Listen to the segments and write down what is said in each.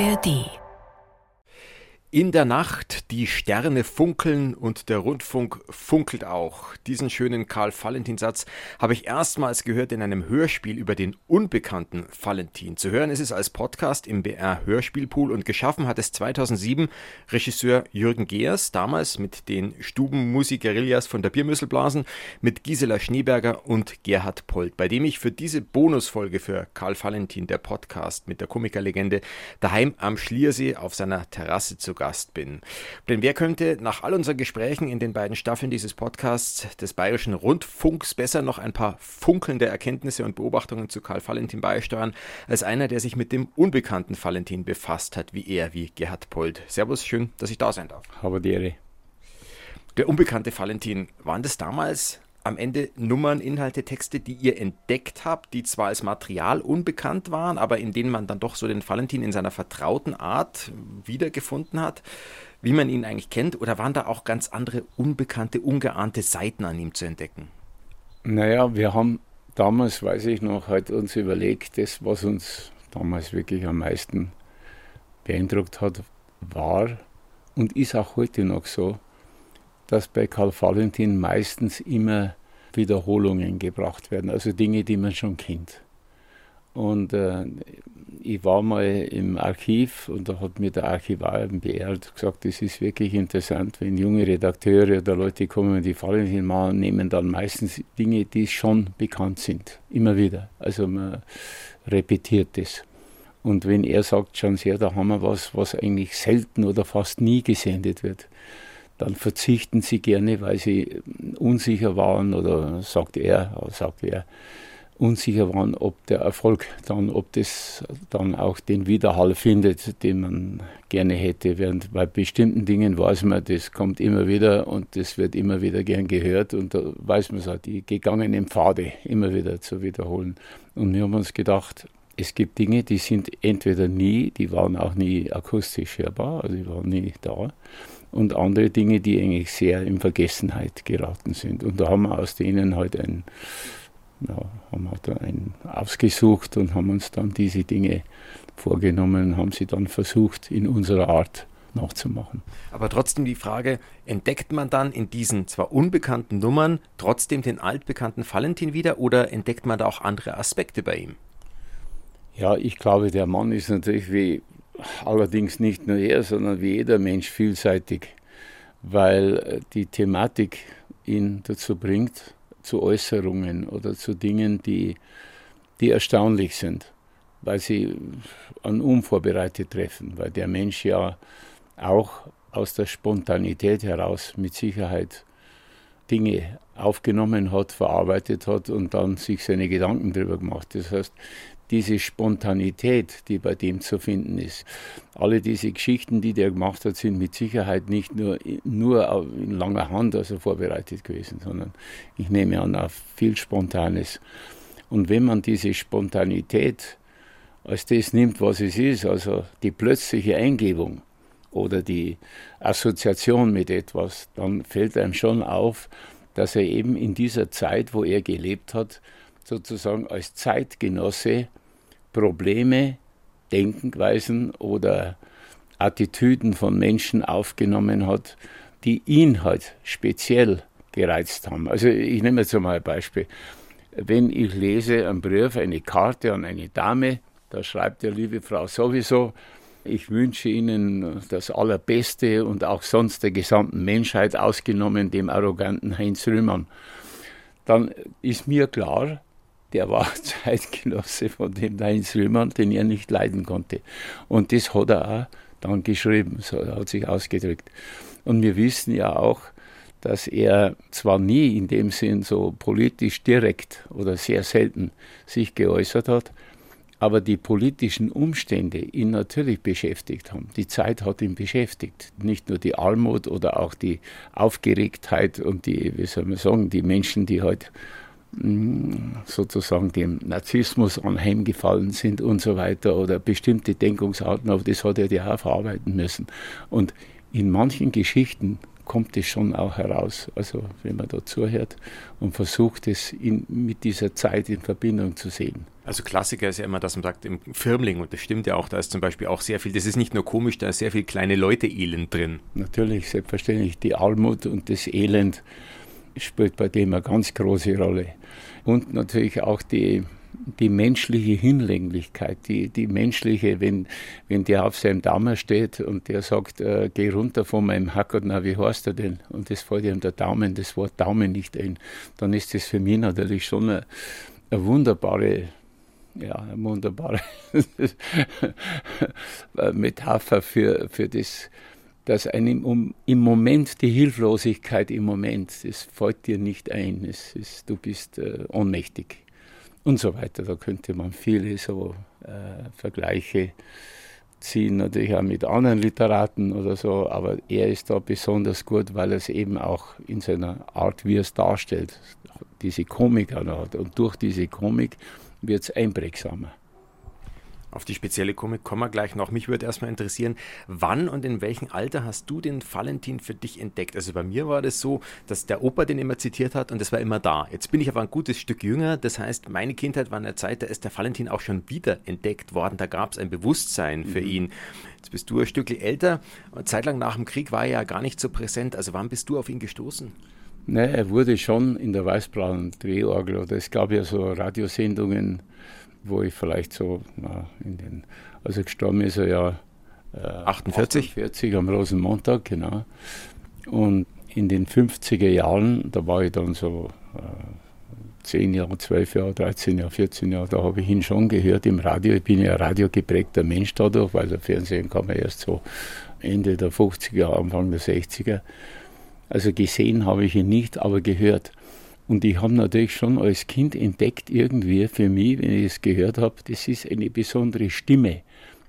ARD in der Nacht, die Sterne funkeln und der Rundfunk funkelt auch. Diesen schönen Karl-Valentin-Satz habe ich erstmals gehört in einem Hörspiel über den unbekannten Valentin. Zu hören ist es als Podcast im BR Hörspielpool und geschaffen hat es 2007 Regisseur Jürgen Geers, damals mit den Stubenmusik-Guerillas von der Biermüsselblasen, mit Gisela Schneeberger und Gerhard Polt, bei dem ich für diese Bonusfolge für Karl Valentin, der Podcast mit der Komikerlegende, daheim am Schliersee auf seiner Terrasse zu Gast bin. Denn wer könnte nach all unseren Gesprächen in den beiden Staffeln dieses Podcasts des Bayerischen Rundfunks besser noch ein paar funkelnde Erkenntnisse und Beobachtungen zu Karl Valentin beisteuern, als einer, der sich mit dem unbekannten Valentin befasst hat, wie er, wie Gerhard Pold. Servus, schön, dass ich da sein darf. Habe die Ehre. Der unbekannte Valentin, waren das damals am Ende Nummern, Inhalte, Texte, die ihr entdeckt habt, die zwar als Material unbekannt waren, aber in denen man dann doch so den Valentin in seiner vertrauten Art wiedergefunden hat, wie man ihn eigentlich kennt, oder waren da auch ganz andere unbekannte, ungeahnte Seiten an ihm zu entdecken? Naja, wir haben damals, weiß ich noch, halt uns überlegt, das, was uns damals wirklich am meisten beeindruckt hat, war und ist auch heute noch so, dass bei Karl Valentin meistens immer Wiederholungen gebracht werden, also Dinge, die man schon kennt. Und äh, ich war mal im Archiv und da hat mir der Archivar im BR gesagt, es ist wirklich interessant, wenn junge Redakteure oder Leute kommen die Valentin machen, nehmen dann meistens Dinge, die schon bekannt sind, immer wieder. Also man repetiert das. Und wenn er sagt, schauen Sie her, da haben wir was, was eigentlich selten oder fast nie gesendet wird dann verzichten sie gerne, weil sie unsicher waren oder sagt er, sagt er, unsicher waren, ob der Erfolg dann, ob das dann auch den Widerhall findet, den man gerne hätte. Während bei bestimmten Dingen weiß man, das kommt immer wieder und das wird immer wieder gern gehört und da weiß man es die gegangenen Pfade immer wieder zu wiederholen. Und wir haben uns gedacht, es gibt Dinge, die sind entweder nie, die waren auch nie akustisch hörbar, also die waren nie da und andere Dinge, die eigentlich sehr in Vergessenheit geraten sind. Und da haben wir aus denen halt ein, ja, haben wir ein ausgesucht und haben uns dann diese Dinge vorgenommen und haben sie dann versucht, in unserer Art nachzumachen. Aber trotzdem die Frage, entdeckt man dann in diesen zwar unbekannten Nummern trotzdem den altbekannten Valentin wieder oder entdeckt man da auch andere Aspekte bei ihm? Ja, ich glaube, der Mann ist natürlich wie allerdings nicht nur er, sondern wie jeder Mensch vielseitig, weil äh, die Thematik ihn dazu bringt, zu Äußerungen oder zu Dingen, die, die erstaunlich sind, weil sie an unvorbereitet treffen, weil der Mensch ja auch aus der Spontanität heraus mit Sicherheit Dinge aufgenommen hat, verarbeitet hat und dann sich seine Gedanken darüber gemacht. Das heißt, diese Spontanität, die bei dem zu finden ist. Alle diese Geschichten, die der gemacht hat, sind mit Sicherheit nicht nur, nur in langer Hand also vorbereitet gewesen, sondern ich nehme an, auf viel Spontanes. Und wenn man diese Spontanität als das nimmt, was es ist, also die plötzliche Eingebung oder die Assoziation mit etwas, dann fällt einem schon auf, dass er eben in dieser Zeit, wo er gelebt hat, sozusagen als Zeitgenosse Probleme, Denkweisen oder Attitüden von Menschen aufgenommen hat, die ihn halt speziell gereizt haben. Also ich nehme jetzt mal ein Beispiel. Wenn ich lese einen Brief, eine Karte an eine Dame, da schreibt der liebe Frau sowieso, ich wünsche Ihnen das Allerbeste und auch sonst der gesamten Menschheit, ausgenommen dem arroganten Heinz Rühmann. Dann ist mir klar, der war Zeitgenosse von dem Heinz Rühmann, den er nicht leiden konnte. Und das hat er auch dann geschrieben, so hat sich ausgedrückt. Und wir wissen ja auch, dass er zwar nie in dem Sinn so politisch direkt oder sehr selten sich geäußert hat, aber die politischen Umstände ihn natürlich beschäftigt haben. Die Zeit hat ihn beschäftigt. Nicht nur die Armut oder auch die Aufgeregtheit und die, wie soll man sagen, die Menschen, die halt sozusagen dem Narzissmus anheimgefallen sind und so weiter oder bestimmte Denkungsarten, aber das hat er ja auch verarbeiten müssen. Und in manchen Geschichten kommt es schon auch heraus. Also wenn man da zuhört und versucht, es in, mit dieser Zeit in Verbindung zu sehen. Also Klassiker ist ja immer, dass man sagt, im Firmling, und das stimmt ja auch, da ist zum Beispiel auch sehr viel, das ist nicht nur komisch, da ist sehr viel kleine Leute-Elend drin. Natürlich, selbstverständlich. Die Armut und das Elend spielt bei dem eine ganz große Rolle. Und natürlich auch die, die menschliche Hinlänglichkeit, die, die menschliche, wenn, wenn der auf seinem Daumen steht und der sagt, äh, geh runter von meinem Hacker, na, wie heißt er denn? Und das fällt ihm der Daumen, das Wort Daumen nicht ein, dann ist das für mich natürlich schon eine, eine wunderbare ja, eine wunderbare Metapher für, für das, dass einem um, im Moment die Hilflosigkeit im Moment, das fällt dir nicht ein, es ist, du bist äh, ohnmächtig und so weiter. Da könnte man viele so äh, Vergleiche ziehen, natürlich auch mit anderen Literaten oder so, aber er ist da besonders gut, weil er es eben auch in seiner Art, wie er es darstellt, diese Komik hat. Und durch diese Komik wird es einprägsamer. Auf die spezielle Komik kommen wir gleich noch. Mich würde erstmal interessieren, wann und in welchem Alter hast du den Valentin für dich entdeckt? Also bei mir war das so, dass der Opa den immer zitiert hat und das war immer da. Jetzt bin ich aber ein gutes Stück jünger. Das heißt, meine Kindheit war in der Zeit, da ist der Valentin auch schon wieder entdeckt worden. Da gab es ein Bewusstsein für mhm. ihn. Jetzt bist du ein Stückchen älter. Zeitlang nach dem Krieg war er ja gar nicht so präsent. Also wann bist du auf ihn gestoßen? Ne, er wurde schon in der weißblauen Drehorgel oder es gab ja so Radiosendungen wo ich vielleicht so, na, in den, also gestorben ist er ja äh, 48? 48 am Rosenmontag, genau. Und in den 50er Jahren, da war ich dann so äh, 10 Jahre, 12 Jahre, 13 Jahre, 14 Jahre, da habe ich ihn schon gehört im Radio. Ich bin ja ein radiogeprägter Mensch dadurch, weil der Fernsehen kam ja erst so Ende der 50er, Anfang der 60er. Also gesehen habe ich ihn nicht, aber gehört. Und ich habe natürlich schon als Kind entdeckt, irgendwie für mich, wenn ich es gehört habe, das ist eine besondere Stimme.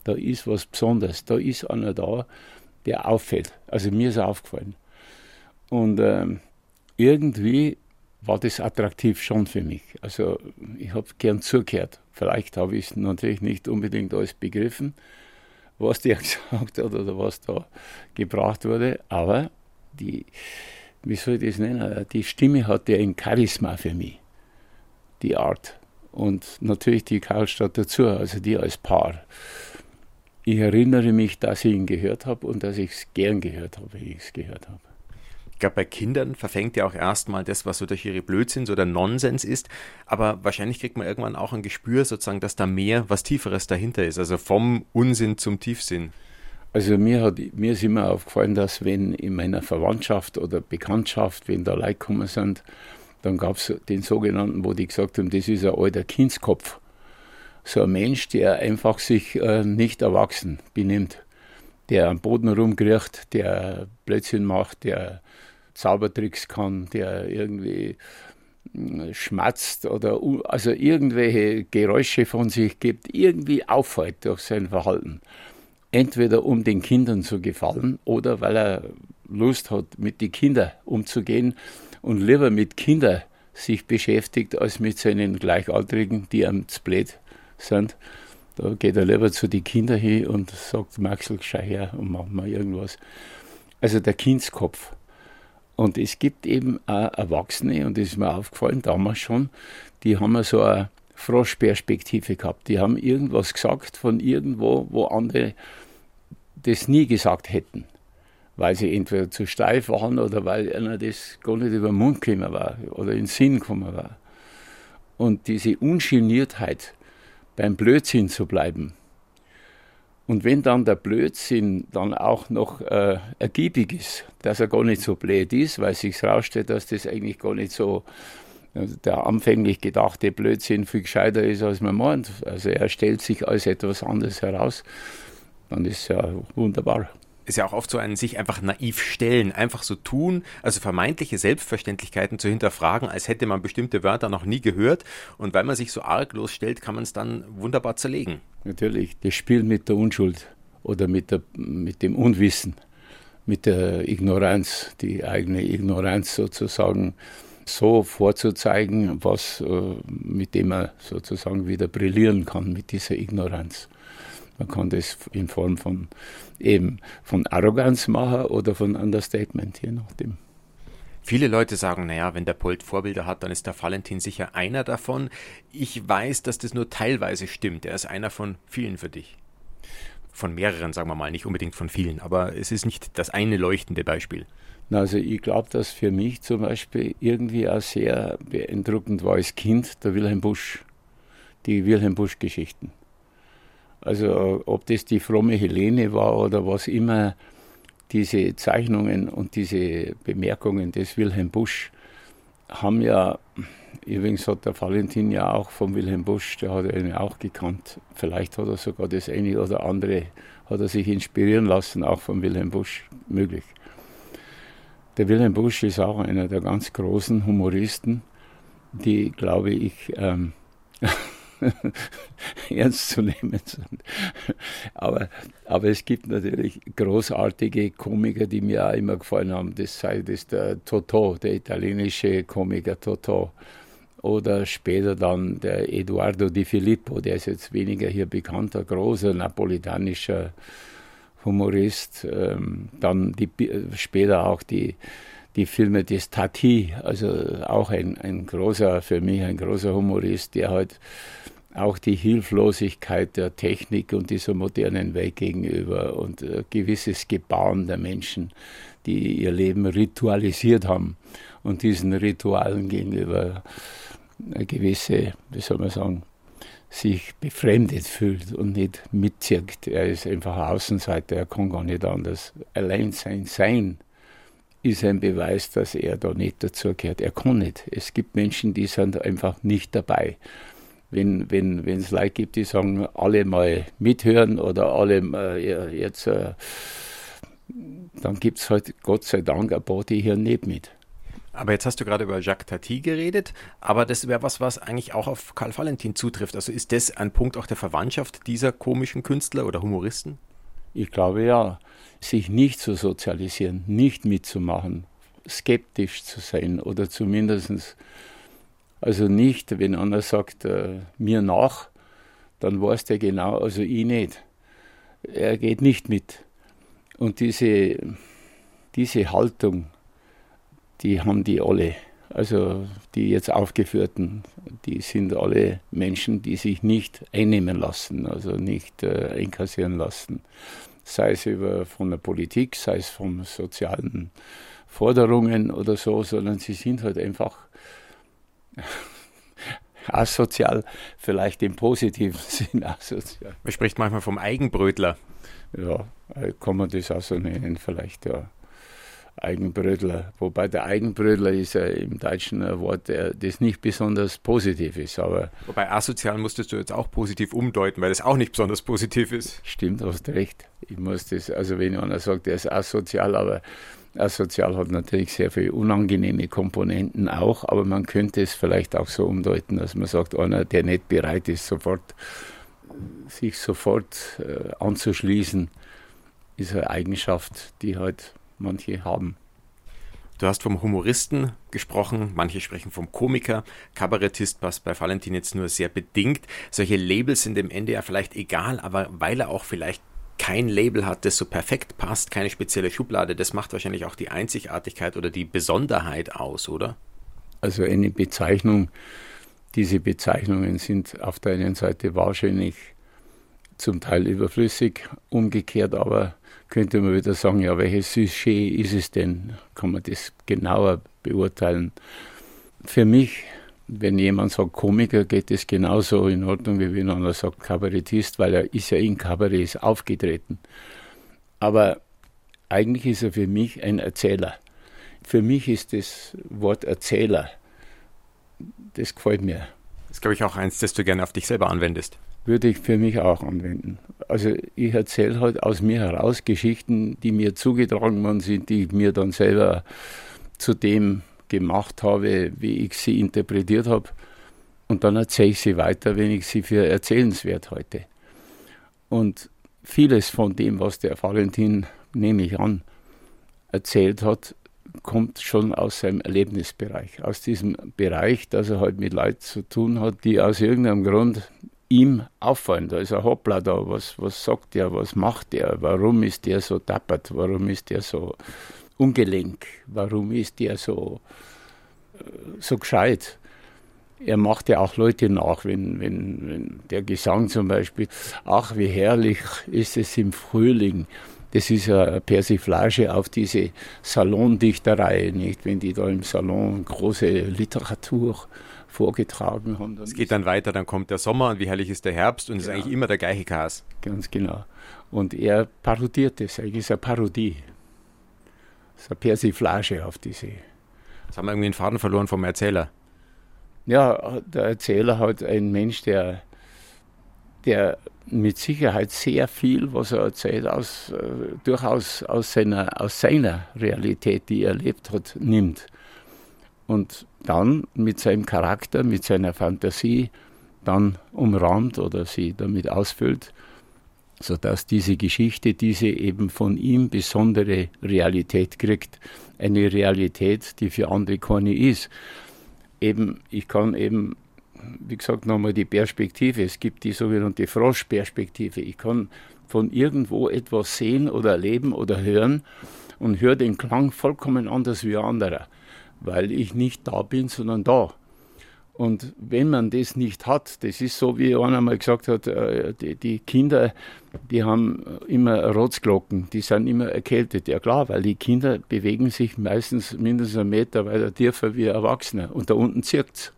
Da ist was Besonderes. Da ist einer da, der auffällt. Also mir ist aufgefallen. Und ähm, irgendwie war das attraktiv schon für mich. Also ich habe gern zugehört. Vielleicht habe ich es natürlich nicht unbedingt alles begriffen, was der gesagt hat oder was da gebracht wurde, aber die, wie soll ich das nennen, die Stimme hat ja ein Charisma für mich, die Art. Und natürlich die Karlstadt dazu, also die als Paar. Ich erinnere mich, dass ich ihn gehört habe und dass ich es gern gehört habe, wie ich es gehört habe. Ich glaube, bei Kindern verfängt ja auch erstmal das, was so durch ihre Blödsinn oder Nonsens ist. Aber wahrscheinlich kriegt man irgendwann auch ein Gespür, sozusagen, dass da mehr, was Tieferes dahinter ist. Also vom Unsinn zum Tiefsinn. Also mir, hat, mir ist immer aufgefallen, dass wenn in meiner Verwandtschaft oder Bekanntschaft, wenn da Leute gekommen sind, dann gab es den sogenannten, wo die gesagt haben, das ist ein alter Kindskopf. So ein Mensch, der einfach sich äh, nicht erwachsen benimmt, der am Boden rumkriecht, der Blödsinn macht, der Zaubertricks kann, der irgendwie äh, schmatzt oder also irgendwelche Geräusche von sich gibt, irgendwie auffällt durch sein Verhalten entweder um den Kindern zu gefallen oder weil er Lust hat, mit den Kindern umzugehen und lieber mit Kindern sich beschäftigt, als mit seinen Gleichaltrigen, die am Split sind. Da geht er lieber zu den Kindern hin und sagt, Maxel, schau her und mach mal irgendwas. Also der Kindskopf. Und es gibt eben auch Erwachsene, und das ist mir aufgefallen damals schon, die haben so eine Froschperspektive gehabt. Die haben irgendwas gesagt von irgendwo, wo andere das nie gesagt hätten, weil sie entweder zu steif waren oder weil einer das gar nicht über den Mund gekommen war oder in den Sinn gekommen war. Und diese Ungeniertheit, beim Blödsinn zu bleiben. Und wenn dann der Blödsinn dann auch noch äh, ergiebig ist, dass er gar nicht so blöd ist, weil sich herausstellt, dass das eigentlich gar nicht so äh, der anfänglich gedachte Blödsinn viel gescheiter ist, als man meint. Also er stellt sich als etwas anderes heraus dann ist ja wunderbar. Ist ja auch oft so ein sich einfach naiv stellen, einfach so tun, also vermeintliche Selbstverständlichkeiten zu hinterfragen, als hätte man bestimmte Wörter noch nie gehört. Und weil man sich so arglos stellt, kann man es dann wunderbar zerlegen. Natürlich, das Spiel mit der Unschuld oder mit, der, mit dem Unwissen, mit der Ignoranz, die eigene Ignoranz sozusagen so vorzuzeigen, was, äh, mit dem man sozusagen wieder brillieren kann mit dieser Ignoranz. Man kann das in Form von eben von Arroganz machen oder von Understatement, je nachdem. Viele Leute sagen, naja, wenn der Polt Vorbilder hat, dann ist der Valentin sicher einer davon. Ich weiß, dass das nur teilweise stimmt. Er ist einer von vielen für dich. Von mehreren, sagen wir mal, nicht unbedingt von vielen, aber es ist nicht das eine leuchtende Beispiel. Also ich glaube, dass für mich zum Beispiel irgendwie auch sehr beeindruckend war als Kind der Wilhelm Busch, die Wilhelm Busch-Geschichten. Also ob das die fromme Helene war oder was immer, diese Zeichnungen und diese Bemerkungen des Wilhelm Busch haben ja, übrigens hat der Valentin ja auch von Wilhelm Busch, der hat ihn auch gekannt. Vielleicht hat er sogar das eine oder andere, hat er sich inspirieren lassen, auch von Wilhelm Busch, möglich. Der Wilhelm Busch ist auch einer der ganz großen Humoristen, die, glaube ich, ähm, ernst zu nehmen sind. Aber, aber es gibt natürlich großartige Komiker, die mir auch immer gefallen haben. Das sei das der Totò, der italienische Komiker Totò. Oder später dann der Eduardo Di Filippo, der ist jetzt weniger hier bekannter, großer napolitanischer Humorist. Ähm, dann die, später auch die die Filme des Tati, also auch ein, ein großer, für mich ein großer Humorist, der halt auch die Hilflosigkeit der Technik und dieser modernen Welt gegenüber und äh, gewisses Gebaren der Menschen, die ihr Leben ritualisiert haben und diesen Ritualen gegenüber eine gewisse, wie soll man sagen, sich befremdet fühlt und nicht mitzirkt. Er ist einfach Außenseiter, er kann gar nicht anders. Allein sein Sein ist ein Beweis, dass er da nicht dazugehört. Er kann nicht. Es gibt Menschen, die sind einfach nicht dabei. Wenn wenn wenn, es Leute gibt, die sagen, alle mal mithören oder alle äh, jetzt, äh, dann gibt es halt Gott sei Dank ein paar, die hören nicht mit. Aber jetzt hast du gerade über Jacques Tati geredet, aber das wäre was, was eigentlich auch auf Karl Valentin zutrifft. Also ist das ein Punkt auch der Verwandtschaft dieser komischen Künstler oder Humoristen? Ich glaube ja sich nicht zu sozialisieren, nicht mitzumachen, skeptisch zu sein oder zumindest, also nicht, wenn einer sagt, äh, mir nach, dann weiß der genau, also ich nicht. Er geht nicht mit. Und diese, diese Haltung, die haben die alle. Also die jetzt aufgeführten, die sind alle Menschen, die sich nicht einnehmen lassen, also nicht äh, einkassieren lassen sei es über, von der Politik, sei es von sozialen Forderungen oder so, sondern sie sind halt einfach asozial, vielleicht im positiven Sinn asozial. Man spricht manchmal vom Eigenbrötler. Ja, kann man das auch so nennen, vielleicht, ja. Eigenbrötler. Wobei der Eigenbrötler ist ja im Deutschen ein Wort, das nicht besonders positiv ist. Aber Wobei asozial musstest du jetzt auch positiv umdeuten, weil das auch nicht besonders positiv ist. Stimmt, hast recht. Ich muss das, also wenn einer sagt, er ist asozial, aber asozial hat natürlich sehr viele unangenehme Komponenten auch, aber man könnte es vielleicht auch so umdeuten, dass man sagt, einer, der nicht bereit ist, sofort sich sofort äh, anzuschließen, ist eine Eigenschaft, die halt manche haben. Du hast vom Humoristen gesprochen, manche sprechen vom Komiker. Kabarettist passt bei Valentin jetzt nur sehr bedingt. Solche Labels sind Ende ja vielleicht egal, aber weil er auch vielleicht kein Label hat, das so perfekt passt, keine spezielle Schublade, das macht wahrscheinlich auch die Einzigartigkeit oder die Besonderheit aus, oder? Also eine Bezeichnung, diese Bezeichnungen sind auf der einen Seite wahrscheinlich zum Teil überflüssig, umgekehrt aber könnte man wieder sagen, ja, welches Sujet ist es denn? Kann man das genauer beurteilen? Für mich, wenn jemand sagt Komiker, geht es genauso in Ordnung, wie wenn einer sagt Kabarettist, weil er ist ja in Kabarets aufgetreten. Aber eigentlich ist er für mich ein Erzähler. Für mich ist das Wort Erzähler, das gefällt mir. Das ist, glaube ich, auch eins, das du gerne auf dich selber anwendest würde ich für mich auch anwenden. Also ich erzähle halt aus mir heraus Geschichten, die mir zugetragen worden sind, die ich mir dann selber zu dem gemacht habe, wie ich sie interpretiert habe. Und dann erzähle ich sie weiter, wenn ich sie für erzählenswert halte. Und vieles von dem, was der Valentin, nehme ich an, erzählt hat, kommt schon aus seinem Erlebnisbereich, aus diesem Bereich, dass er halt mit Leuten zu tun hat, die aus irgendeinem Grund ihm auffallen. Da ist ein Hoppla da, was, was sagt der, was macht der, warum ist der so dappert, warum ist der so ungelenk, warum ist der so, äh, so gescheit. Er macht ja auch Leute nach, wenn, wenn, wenn der Gesang zum Beispiel, ach wie herrlich ist es im Frühling, das ist ja eine Persiflage auf diese Salondichterei, nicht? Wenn die da im Salon große Literatur vorgetragen haben. Es geht dann weiter, dann kommt der Sommer und wie herrlich ist der Herbst und es genau. ist eigentlich immer der gleiche Kas. Ganz genau. Und er parodiert das, eigentlich ist eine Parodie. Das ist eine Persiflage auf diese. Jetzt haben wir irgendwie einen Faden verloren vom Erzähler. Ja, der Erzähler hat ein Mensch, der, der mit Sicherheit sehr viel, was er erzählt, aus, äh, durchaus aus seiner, aus seiner Realität, die er erlebt hat, nimmt. Und dann mit seinem Charakter, mit seiner Fantasie dann umrahmt oder sie damit ausfüllt, sodass diese Geschichte diese eben von ihm besondere Realität kriegt. Eine Realität, die für andere keine ist. Eben, ich kann eben wie gesagt, nochmal die Perspektive. Es gibt die sogenannte Froschperspektive. Ich kann von irgendwo etwas sehen oder erleben oder hören und höre den Klang vollkommen anders wie anderer, weil ich nicht da bin, sondern da. Und wenn man das nicht hat, das ist so, wie einer mal gesagt hat, äh, die, Kinder, die haben immer Rotzglocken, die sind immer erkältet. Ja klar, weil die Kinder bewegen sich meistens mindestens einen Meter weiter tiefer wie Erwachsene und da unten zirkt es.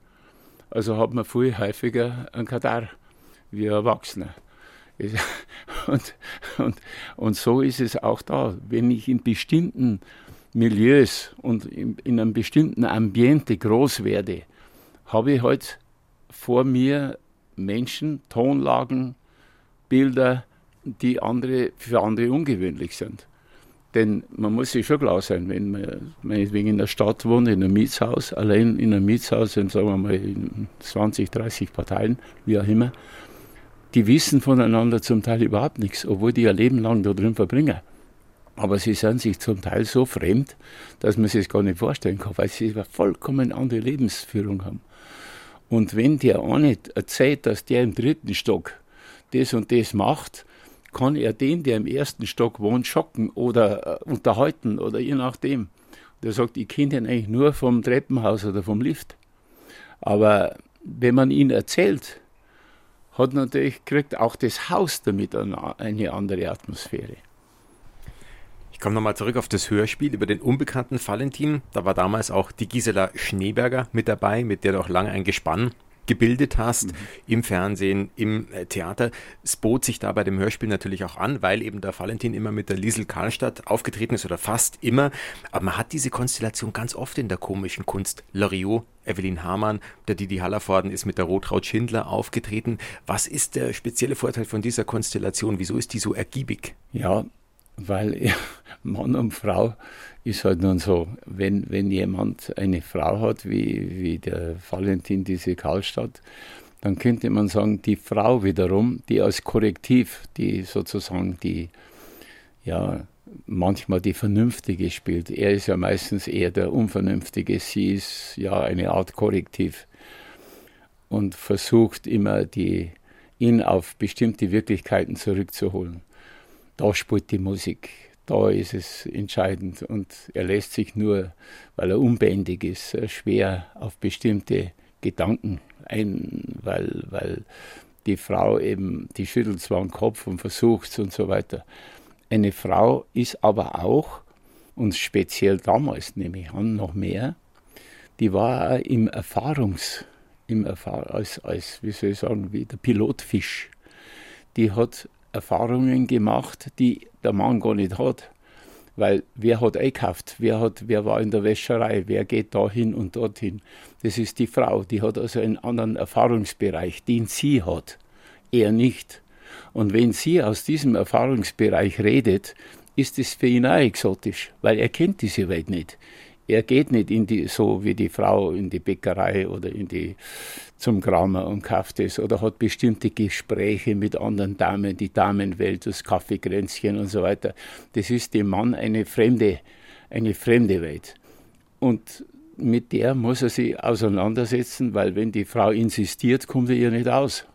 Also hat man viel häufiger einen Katar wie Erwachsene. Und, und, und so ist es auch da. Wenn ich in bestimmten Milieus und in, in einem bestimmten Ambiente groß werde, habe ich halt vor mir Menschen, Tonlagen, Bilder, die andere, für andere ungewöhnlich sind. Denn man muss sich schon klar sein, wenn man meinetwegen in der Stadt wohnt, in einem Mietshaus, allein in einem Mietshaus sagen wir mal, 20, 30 Parteien, wie auch immer, die wissen voneinander zum Teil überhaupt nichts, obwohl die ihr Leben lang da drin verbringen. Aber sie sind sich zum Teil so fremd, dass man sich das gar nicht vorstellen kann, weil sie eine vollkommen andere Lebensführung haben. Und wenn der eine erzählt, dass der im dritten Stock das und das macht, kann er den, der im ersten Stock wohnt, schocken oder äh, unterhalten oder je nachdem. Der sagt, ich kenne den eigentlich nur vom Treppenhaus oder vom Lift. Aber wenn man ihn erzählt, hat natürlich, kriegt auch das Haus damit eine andere Atmosphäre. Ich komme nochmal zurück auf das Hörspiel über den unbekannten Valentin. Da war damals auch die Gisela Schneeberger mit dabei, mit der du auch lange ein Gespann gebildet hast, mhm. im Fernsehen, im äh, Theater. Es bot sich da bei dem Hörspiel natürlich auch an, weil eben der Valentin immer mit der Liesel Karlstadt aufgetreten ist oder fast immer. Aber man hat diese Konstellation ganz oft in der komischen Kunst. Loriot, Evelyn Hamann, der Didi Hallervorden ist mit der Rotraut Schindler aufgetreten. Was ist der spezielle Vorteil von dieser Konstellation? Wieso ist die so ergiebig? Ja, weil Mann und Frau ist halt nun so, wenn, wenn jemand eine Frau hat, wie, wie der Valentin diese Karlstadt, dann könnte man sagen, die Frau wiederum, die als Korrektiv, die sozusagen die, ja, manchmal die Vernünftige spielt. Er ist ja meistens eher der Unvernünftige, sie ist ja eine Art Korrektiv und versucht immer, die, ihn auf bestimmte Wirklichkeiten zurückzuholen. Da spielt die Musik da ist es entscheidend. Und er lässt sich nur, weil er unbändig ist, äh, schwer auf bestimmte Gedanken ein, weil, weil die Frau eben, die schüttelt zwar den Kopf und versucht es und so weiter. Eine Frau ist aber auch, und speziell damals nehme ich an, noch mehr, die war im Erfahrungs, im Erfahr als, als, wie soll ich sagen, wie der Pilotfisch. Die hat Erfahrungen gemacht, die der Mann gar nicht hat. Weil wer hat einkauft, wer, hat, wer war in der Wäscherei, wer geht dahin und dorthin. Das ist die Frau, die hat also einen anderen Erfahrungsbereich, den sie hat, er nicht. Und wenn sie aus diesem Erfahrungsbereich redet, ist es für ihn auch exotisch, weil er kennt diese Welt nicht. Er geht nicht in die, so wie die Frau in die Bäckerei oder in die, zum Kramer und kauft es oder hat bestimmte Gespräche mit anderen Damen, die Damenwelt, das Kaffeekränzchen und so weiter. Das ist dem Mann eine fremde, eine fremde Welt. Und mit der muss er sich auseinandersetzen, weil wenn die Frau insistiert, kommt er ihr nicht aus.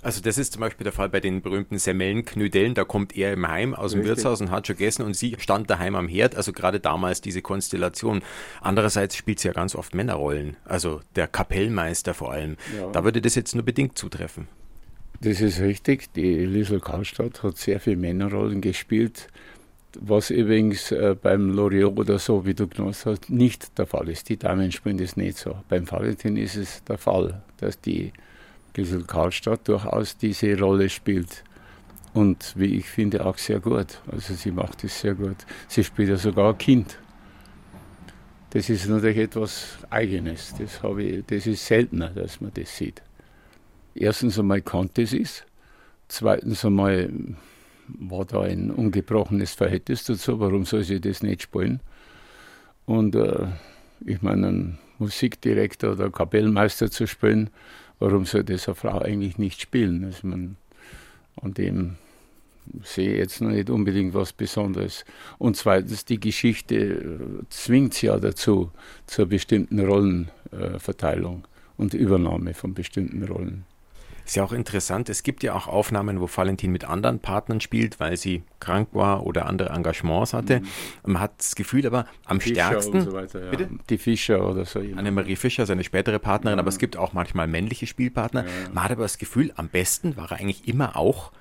Also das ist zum Beispiel der Fall bei den berühmten Semmellenknödeln. Da kommt er im Heim aus dem Richtig. Wirtshaus und hat schon gegessen und sie stand daheim am Herd. Also gerade damals diese Konstellation. Andererseits spielt sie ja ganz oft Männerrollen. Also der Kapellmeister vor allem. Ja. Da würde das jetzt nur bedingt zutreffen. Das ist richtig. Die Liesel Karlstadt hat sehr viele Männerrollen gespielt. Was übrigens äh, beim Loriot oder so, wie du genannt hast, nicht der Fall ist. Die Damen spielen das nicht so. Beim Valentin ist es der Fall, dass die Gisel Karlstadt durchaus diese Rolle spielt. Und wie ich finde, auch sehr gut. Also sie macht es sehr gut. Sie spielt ja sogar ein Kind. Das ist natürlich etwas Eigenes. Das, habe ich, das ist seltener, dass man das sieht. Erstens einmal konnte sie es. Zweitens einmal war da ein ungebrochenes Verhältnis dazu. Warum soll sie das nicht spielen? Und äh, ich meine, einen Musikdirektor oder Kapellmeister zu spielen, warum soll das eine Frau eigentlich nicht spielen? Also man, an dem sehe ich jetzt noch nicht unbedingt was Besonderes. Und zweitens, die Geschichte äh, zwingt sie ja dazu, zur bestimmten Rollenverteilung und Übernahme von bestimmten Rollen. Ist ja auch interessant, es gibt ja auch Aufnahmen, wo Valentin mit anderen Partnern spielt, weil sie krank war oder andere Engagements hatte. Mhm. Man hat das Gefühl aber am Fischer stärksten. So weiter, ja. Bitte? Die Fischer oder so. Anne-Marie Fischer, seine spätere Partnerin, ja. aber es gibt auch manchmal männliche Spielpartner. Ja. Man hat aber das Gefühl, am besten war er eigentlich immer auch,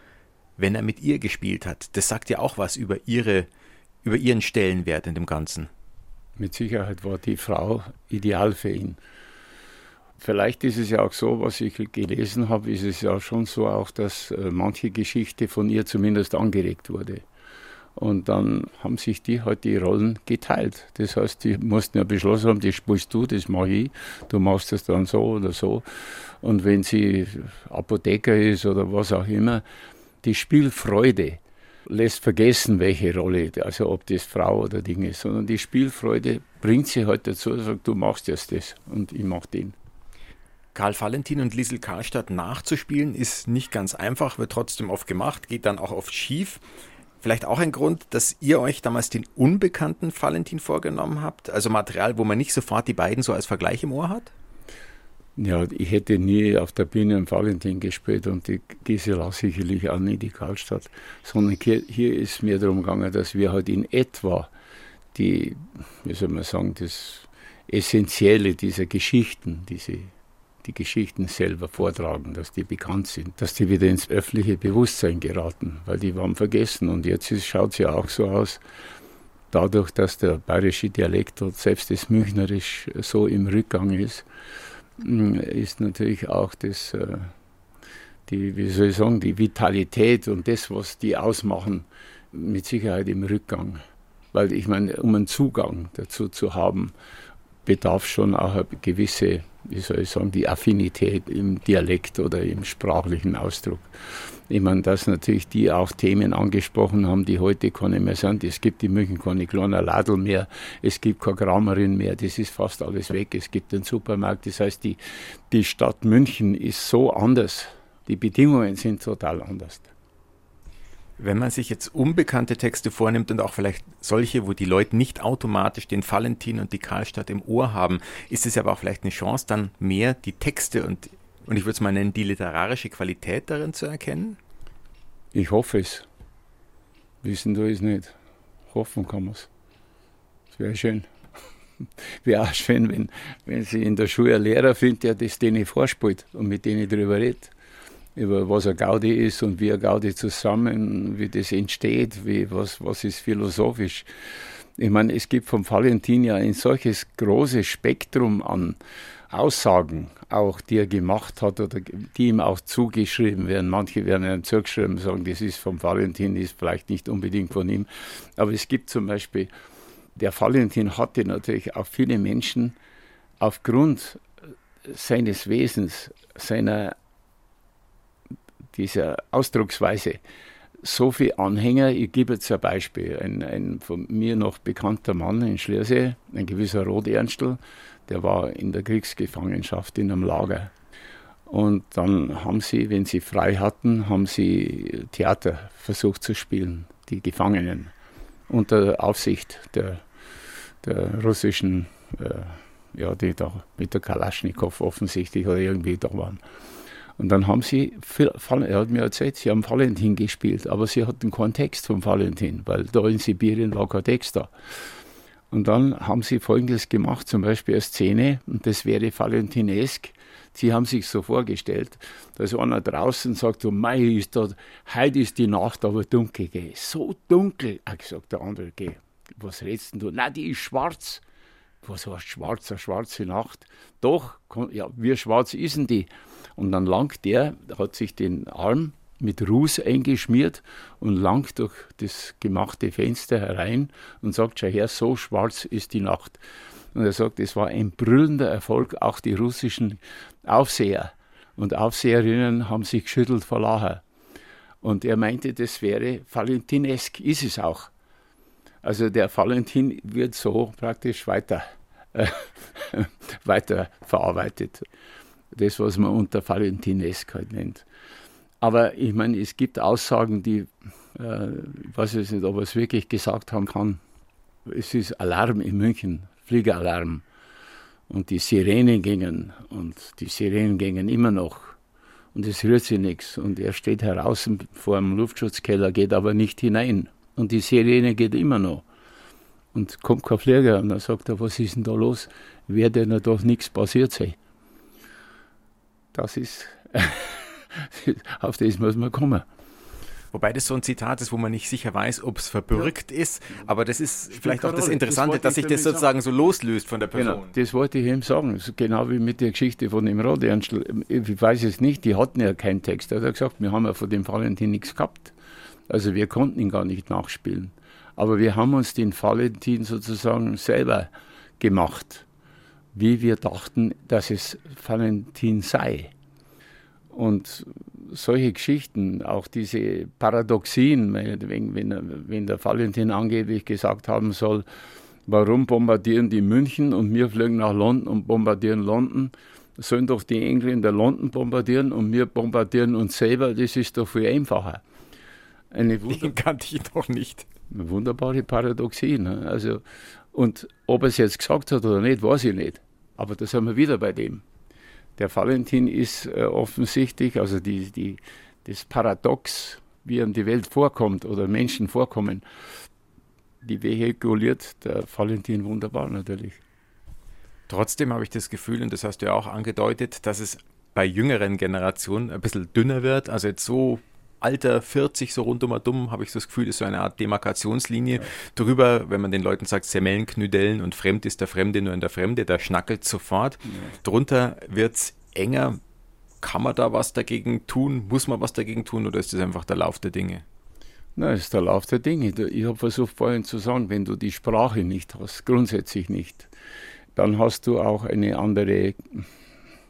wenn er mit ihr gespielt hat. Das sagt ja auch was über ihre, über ihren Stellenwert in dem Ganzen. Mit Sicherheit war die Frau ideal für ihn. Vielleicht ist es ja auch so, was ich gelesen habe, ist es ja schon so auch, dass äh, manche Geschichte von ihr zumindest angeregt wurde. Und dann haben sich die halt die Rollen geteilt. Das heißt, die mussten ja beschlossen haben, das spielst du, das mache ich, du machst das dann so oder so. Und wenn sie Apotheker ist oder was auch immer, die Spielfreude lässt vergessen, welche Rolle, also ob das Frau oder Ding ist, sondern die Spielfreude bringt sie halt dazu, sagt, du machst jetzt das und ich mach den. Karl Valentin und Liesel Karlstadt nachzuspielen ist nicht ganz einfach, wird trotzdem oft gemacht, geht dann auch oft schief. Vielleicht auch ein Grund, dass ihr euch damals den unbekannten Valentin vorgenommen habt? Also Material, wo man nicht sofort die beiden so als Vergleich im Ohr hat? Ja, ich hätte nie auf der Bühne einen Valentin gespielt und die Gisela sicherlich auch nie die Karlstadt, sondern hier, hier ist mir darum gegangen, dass wir halt in etwa die, wie soll man sagen, das Essentielle dieser Geschichten, diese die Geschichten selber vortragen, dass die bekannt sind, dass die wieder ins öffentliche Bewusstsein geraten, weil die waren vergessen. Und jetzt schaut es ja auch so aus, dadurch, dass der bayerische Dialekt dort selbst das Münchnerisch so im Rückgang ist, mm, ist natürlich auch das, äh, die, wie soll ich sagen, die Vitalität und das, was die ausmachen, mit Sicherheit im Rückgang. Weil ich meine, um einen Zugang dazu zu haben, bedarf schon auch eine gewisse wie soll ich sagen, die Affinität im Dialekt oder im sprachlichen Ausdruck. Ich meine, dass natürlich die auch Themen angesprochen haben, die heute keine mehr sind. Es gibt in München keine kleinen Ladel mehr, es gibt keine Kramerin mehr, das ist fast alles weg. Es gibt den Supermarkt. Das heißt, die, die Stadt München ist so anders. Die Bedingungen sind total anders. Wenn man sich jetzt unbekannte Texte vornimmt und auch vielleicht solche, wo die Leute nicht automatisch den Valentin und die Karlstadt im Ohr haben, ist es aber auch vielleicht eine Chance, dann mehr die Texte und, und ich würde es mal nennen, die literarische Qualität darin zu erkennen? Ich hoffe es. Wissen du es nicht. Hoffen kann man es. Das wäre schön. Wäre auch schön, wenn, wenn sie in der Schule einen Lehrer findet, der das denen vorspielt und mit denen darüber redet über was ein Gaudi ist und wie ein Gaudi zusammen, wie das entsteht, wie, was, was ist philosophisch. Ich meine, es gibt vom Valentin ja ein solches großes Spektrum an Aussagen, auch die er gemacht hat oder die ihm auch zugeschrieben werden. Manche werden ihm zugeschrieben und sagen, das ist vom Valentin, ist vielleicht nicht unbedingt von ihm. Aber es gibt zum Beispiel, der Valentin hatte natürlich auch viele Menschen aufgrund seines Wesens, seiner dieser Ausdrucksweise so viele Anhänger. Ich gebe jetzt ein Beispiel. Ein, ein von mir noch bekannter Mann in Schliersee, ein gewisser Rot Ernstl, der war in der Kriegsgefangenschaft in einem Lager. Und dann haben sie, wenn sie frei hatten, haben sie Theater versucht zu spielen, die Gefangenen, unter Aufsicht der, der russischen, äh, ja, die da mit der Kalaschnikow offensichtlich oder irgendwie da waren. Und dann haben sie, er hat mir erzählt, sie haben Valentin gespielt, aber sie hatten keinen Text vom Valentin, weil da in Sibirien war kein Text da. Und dann haben sie Folgendes gemacht, zum Beispiel eine Szene, und das wäre Valentinesk. Sie haben sich so vorgestellt, dass einer draußen sagt, oh Mai, ist da, heute ist die Nacht aber dunkel, geh. So dunkel. Hat gesagt der andere, geh, was redest du? Nein, die ist schwarz. Was heißt schwarz, eine schwarze Nacht? Doch, ja, wie schwarz ist denn die? Und dann langt der, hat sich den Arm mit Ruß eingeschmiert und langt durch das gemachte Fenster herein und sagt, schau her, so schwarz ist die Nacht. Und er sagt, es war ein brüllender Erfolg, auch die russischen Aufseher und Aufseherinnen haben sich geschüttelt vor Lachen. Und er meinte, das wäre Valentinesk, ist es auch. Also der Valentin wird so praktisch weiter, äh, weiter verarbeitet das, was man unter Valentinesk halt nennt. Aber ich meine, es gibt Aussagen, die, äh, ich weiß nicht, ob er es wirklich gesagt haben kann. Es ist Alarm in München, Fliegeralarm. Und die Sirenen gingen und die Sirenen gingen immer noch. Und es rührt sich nichts. Und er steht heraus vor dem Luftschutzkeller, geht aber nicht hinein. Und die Sirene geht immer noch. Und kommt kein Flieger. Und dann sagt er, was ist denn da los? Werde doch nichts passiert sein. Das ist, auf das muss man kommen. Wobei das so ein Zitat ist, wo man nicht sicher weiß, ob es verbürgt ja. ist. Aber das ist vielleicht auch das Interessante, das dass sich das sozusagen sagen. so loslöst von der Person. Genau, das wollte ich ihm sagen. Genau wie mit der Geschichte von dem Rodernstl. Ich weiß es nicht, die hatten ja keinen Text. Er hat gesagt, wir haben ja von dem Valentin nichts gehabt. Also wir konnten ihn gar nicht nachspielen. Aber wir haben uns den Valentin sozusagen selber gemacht wie wir dachten, dass es Valentin sei. Und solche Geschichten, auch diese Paradoxien, wenn, wenn, wenn der Valentin angeblich gesagt haben soll, warum bombardieren die München und wir fliegen nach London und bombardieren London, sollen doch die Engländer London bombardieren und wir bombardieren uns selber, das ist doch viel einfacher. Eine Den kannte ich doch nicht. Wunderbare Paradoxie. Ne? Also, und ob er es jetzt gesagt hat oder nicht, weiß ich nicht. Aber da sind wir wieder bei dem. Der Valentin ist äh, offensichtlich, also die, die, das Paradox, wie ihm die Welt vorkommt oder Menschen vorkommen, die vehikuliert der Valentin wunderbar natürlich. Trotzdem habe ich das Gefühl, und das hast du ja auch angedeutet, dass es bei jüngeren Generationen ein bisschen dünner wird. Also jetzt so Alter 40, so rund um dumm, habe ich so das Gefühl, ist so eine Art Demarkationslinie. Ja. Drüber, wenn man den Leuten sagt, Semellen, Knüdellen und fremd ist der Fremde nur in der Fremde, da schnackelt sofort. Ja. Drunter wird es enger. Kann man da was dagegen tun? Muss man was dagegen tun oder ist das einfach der Lauf der Dinge? Na, ist der Lauf der Dinge. Ich habe versucht vorhin zu sagen, wenn du die Sprache nicht hast, grundsätzlich nicht, dann hast du auch eine andere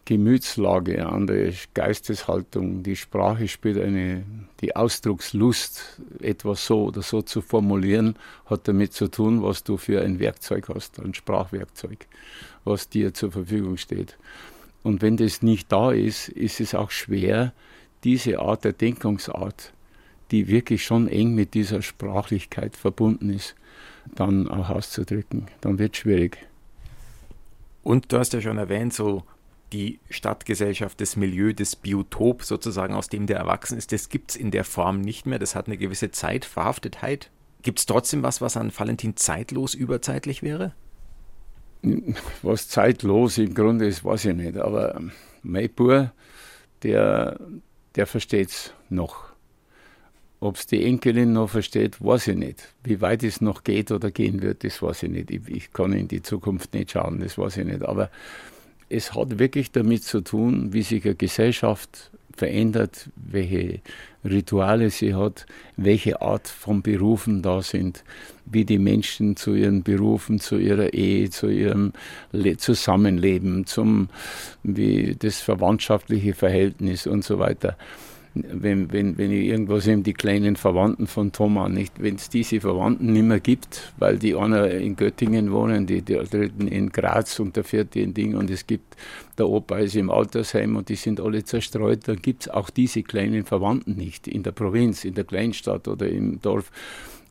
Gemütslage, eine andere Geisteshaltung. Die Sprache spielt eine, die Ausdruckslust, etwas so oder so zu formulieren, hat damit zu tun, was du für ein Werkzeug hast, ein Sprachwerkzeug, was dir zur Verfügung steht. Und wenn das nicht da ist, ist es auch schwer, diese Art der Denkungsart, die wirklich schon eng mit dieser Sprachlichkeit verbunden ist, dann auch auszudrücken. Dann wird es schwierig. Und du hast ja schon erwähnt, so die Stadtgesellschaft, das Milieu, das Biotop sozusagen, aus dem der erwachsen ist, das gibt es in der Form nicht mehr. Das hat eine gewisse Zeitverhaftetheit. Gibt es trotzdem was, was an Valentin zeitlos überzeitlich wäre? Was zeitlos im Grunde ist, weiß ich nicht. Aber Bub, der, der versteht es noch. Ob es die Enkelin noch versteht, weiß ich nicht. Wie weit es noch geht oder gehen wird, das weiß ich nicht. Ich, ich kann in die Zukunft nicht schauen, das weiß ich nicht. Aber es hat wirklich damit zu tun, wie sich eine Gesellschaft verändert, welche Rituale sie hat, welche Art von Berufen da sind, wie die Menschen zu ihren Berufen, zu ihrer Ehe, zu ihrem Le Zusammenleben, zum wie das verwandtschaftliche Verhältnis und so weiter. Wenn, wenn, wenn ich irgendwas eben die kleinen Verwandten von Thomas, nicht, wenn es diese Verwandten nicht mehr gibt, weil die einer in Göttingen wohnen, die, die dritten in Graz und der vierte in Ding und es gibt, der Opa ist im Altersheim und die sind alle zerstreut, dann gibt es auch diese kleinen Verwandten nicht in der Provinz, in der Kleinstadt oder im Dorf.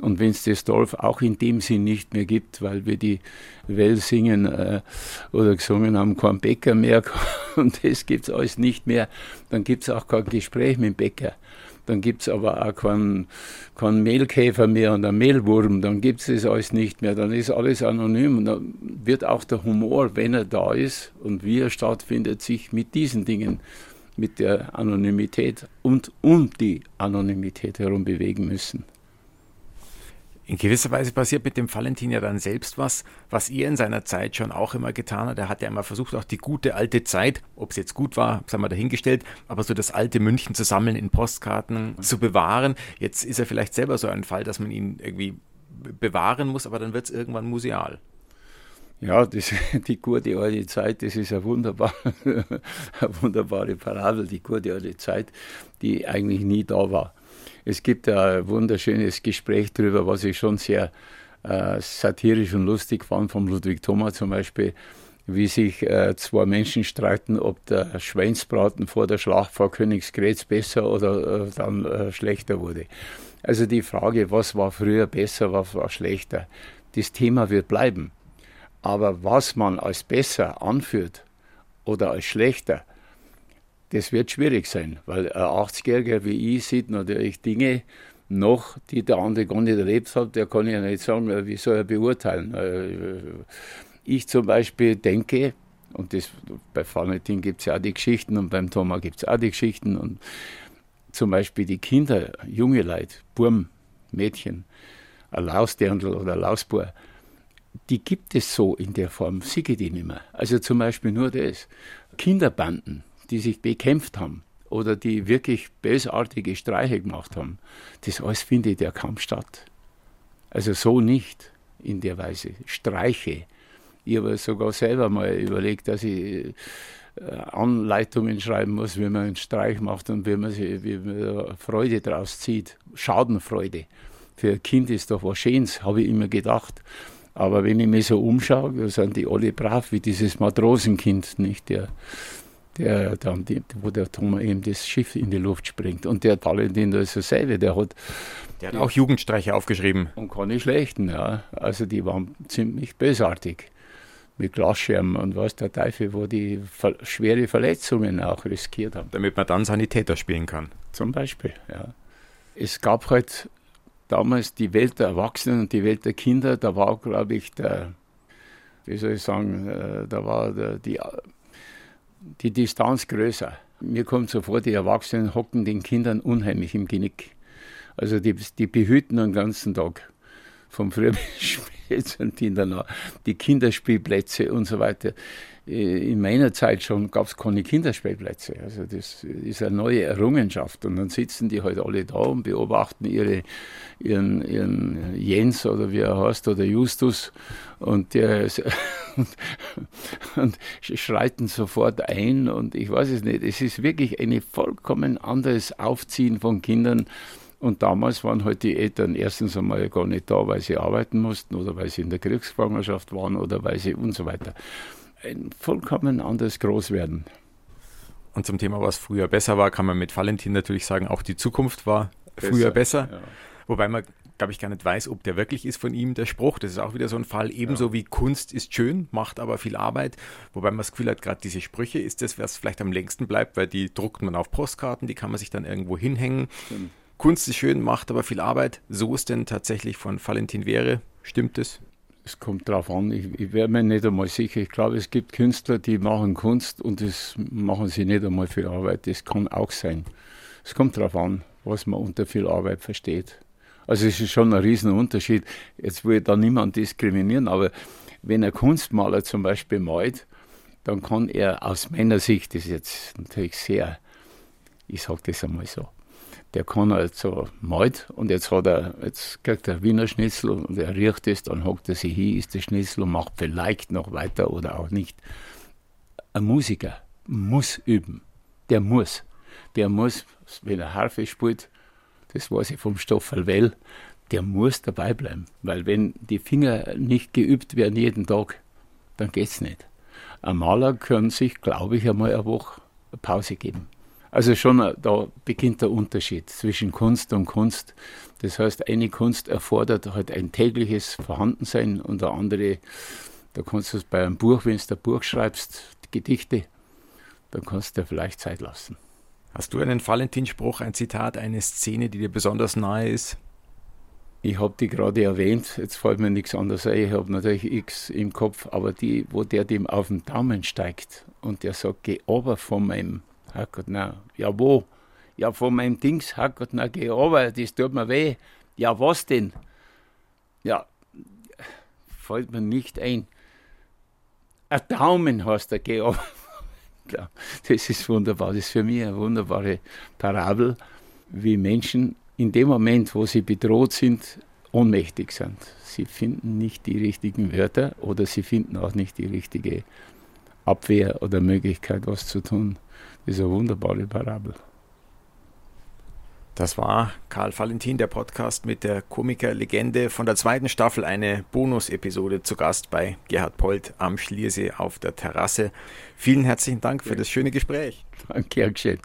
Und wenn es das Dorf auch in dem Sinn nicht mehr gibt, weil wir die Well singen äh, oder gesungen haben, kein Bäcker mehr und das gibt es alles nicht mehr, dann gibt es auch kein Gespräch mit dem Bäcker. Dann gibt es aber auch keinen, keinen Mehlkäfer mehr und einen Mehlwurm, dann gibt es das alles nicht mehr, dann ist alles anonym und dann wird auch der Humor, wenn er da ist und wie er stattfindet, sich mit diesen Dingen, mit der Anonymität und um die Anonymität herum bewegen müssen. In gewisser Weise passiert mit dem Valentin ja dann selbst was, was er in seiner Zeit schon auch immer getan hat. Er hat ja immer versucht, auch die gute alte Zeit, ob es jetzt gut war, das haben wir dahingestellt, aber so das alte München zu sammeln, in Postkarten zu bewahren. Jetzt ist er vielleicht selber so ein Fall, dass man ihn irgendwie bewahren muss, aber dann wird es irgendwann museal. Ja, das, die gute alte Zeit, das ist eine, wunderbar, eine wunderbare Parabel, die gute alte Zeit, die eigentlich nie da war. Es gibt ein wunderschönes Gespräch darüber, was ich schon sehr äh, satirisch und lustig fand, von Ludwig Thoma zum Beispiel, wie sich äh, zwei Menschen streiten, ob der Schweinsbraten vor der Schlacht vor Königsgrätz besser oder äh, dann äh, schlechter wurde. Also die Frage, was war früher besser, was war schlechter, das Thema wird bleiben. Aber was man als besser anführt oder als schlechter, das wird schwierig sein, weil ein 80-Jähriger wie ich sieht natürlich Dinge noch, die der andere gar nicht erlebt hat. Der kann ja nicht sagen, wie soll er beurteilen. Äh, ich zum Beispiel denke, und das, bei Valentin gibt es ja auch die Geschichten und beim Thomas gibt es auch die Geschichten und zum Beispiel die Kinder, junge Leute, Burm, Mädchen, ein Lausdirndl oder ein Lausbur, die gibt es so in der Form, sehe die nicht mehr. Also zum Beispiel nur das. Kinderbanden, die sich bekämpft haben oder die wirklich bösartige Streiche gemacht haben, das alles findet ja kaum statt. Also so nicht in der Weise. Streiche. Ich habe sogar selber mal überlegt, dass ich äh, Anleitungen schreiben muss, wie man einen Streich macht und wie man, sich, wie man Freude daraus zieht. Schadenfreude. Für ein Kind ist doch was Schönes, habe ich immer gedacht. Aber wenn ich mich so umschaue, sind die alle brav wie dieses Matrosenkind, nicht? Der, der dann, die, wo der Thomas eben das Schiff in die Luft springt. Und der Valentin, da ist dasselbe, der hat. Der hat auch Jugendstreiche aufgeschrieben. Und keine schlechten, ja. Also die waren ziemlich bösartig. Mit Glasscherben und was der Teufel, wo die ver schwere Verletzungen auch riskiert haben. Damit man dann Sanitäter spielen kann. Zum Beispiel, ja. Es gab halt damals die Welt der Erwachsenen und die Welt der Kinder, da war, glaube ich, der, wie soll ich sagen, äh, da war der, die die Distanz größer. Mir kommt so vor, die Erwachsenen hocken den Kindern unheimlich im Genick. Also die, die behüten den ganzen Tag. Vom Früh bis spät sind die dann noch. Die Kinderspielplätze und so weiter. Äh, in meiner Zeit schon gab es keine Kinderspielplätze. Also das ist eine neue Errungenschaft. Und dann sitzen die halt alle da und beobachten ihre, ihren, ihren Jens oder wie er heißt oder Justus und, der, und, und schreiten sofort ein und ich weiß es nicht. Es ist wirklich ein vollkommen anderes Aufziehen von Kindern. Und damals waren halt die Eltern erstens einmal gar nicht da, weil sie arbeiten mussten oder weil sie in der Kriegsgefangenschaft waren oder weil sie und so weiter ein vollkommen anderes Großwerden. Und zum Thema, was früher besser war, kann man mit Valentin natürlich sagen, auch die Zukunft war besser, früher besser. Ja. Wobei man, glaube ich, gar nicht weiß, ob der wirklich ist von ihm, der Spruch. Das ist auch wieder so ein Fall, ebenso ja. wie Kunst ist schön, macht aber viel Arbeit. Wobei man das Gefühl hat, gerade diese Sprüche ist das, was vielleicht am längsten bleibt, weil die druckt man auf Postkarten, die kann man sich dann irgendwo hinhängen. Stimmt. Kunst ist schön, macht aber viel Arbeit. So ist denn tatsächlich von Valentin Wäre. Stimmt es? Es kommt darauf an, ich, ich wäre mir nicht einmal sicher. Ich glaube, es gibt Künstler, die machen Kunst und das machen sie nicht einmal für Arbeit. Das kann auch sein. Es kommt darauf an, was man unter viel Arbeit versteht. Also es ist schon ein Riesenunterschied. Jetzt will ich da niemand diskriminieren, aber wenn ein Kunstmaler zum Beispiel malt, dann kann er aus meiner Sicht, das ist jetzt natürlich sehr, ich sage das einmal so, der kann halt so malt und jetzt hat er, jetzt kriegt er Wiener Schnitzel und er riecht es, dann hockt er sich hin, isst das Schnitzel und macht vielleicht noch weiter oder auch nicht. Ein Musiker muss üben. Der muss. der muss, wenn er Harfe spielt, das weiß ich vom Stoffel Well, der muss dabei bleiben. Weil wenn die Finger nicht geübt werden jeden Tag, dann geht es nicht. Ein Maler kann sich, glaube ich, einmal eine Woche Pause geben. Also schon äh, da beginnt der Unterschied zwischen Kunst und Kunst. Das heißt, eine Kunst erfordert halt ein tägliches Vorhandensein und eine andere, da kannst du es bei einem Buch, wenn du ein Buch schreibst, Gedichte, dann kannst du dir vielleicht Zeit lassen. Hast du einen Valentinspruch, ein Zitat, eine Szene, die dir besonders nahe ist? Ich habe die gerade erwähnt, jetzt fällt mir nichts anderes ein. Ich habe natürlich X im Kopf, aber die, wo der dem auf den Daumen steigt und der sagt, geh aber von meinem Herrgott, na, ja wo? Ja, von meinem Dings, Herrgott, na, geh aber, das tut mir weh. Ja, was denn? Ja, fällt mir nicht ein. Ein Daumen hast du, geh aber. Das ist wunderbar, das ist für mich eine wunderbare Parabel, wie Menschen in dem Moment, wo sie bedroht sind, ohnmächtig sind. Sie finden nicht die richtigen Wörter oder sie finden auch nicht die richtige Abwehr oder Möglichkeit, was zu tun. Ist eine wunderbare Parabel. Das war Karl Valentin, der Podcast mit der Komikerlegende von der zweiten Staffel, eine Bonus-Episode zu Gast bei Gerhard Polt am Schliersee auf der Terrasse. Vielen herzlichen Dank für das schöne Gespräch. Danke, geschehen.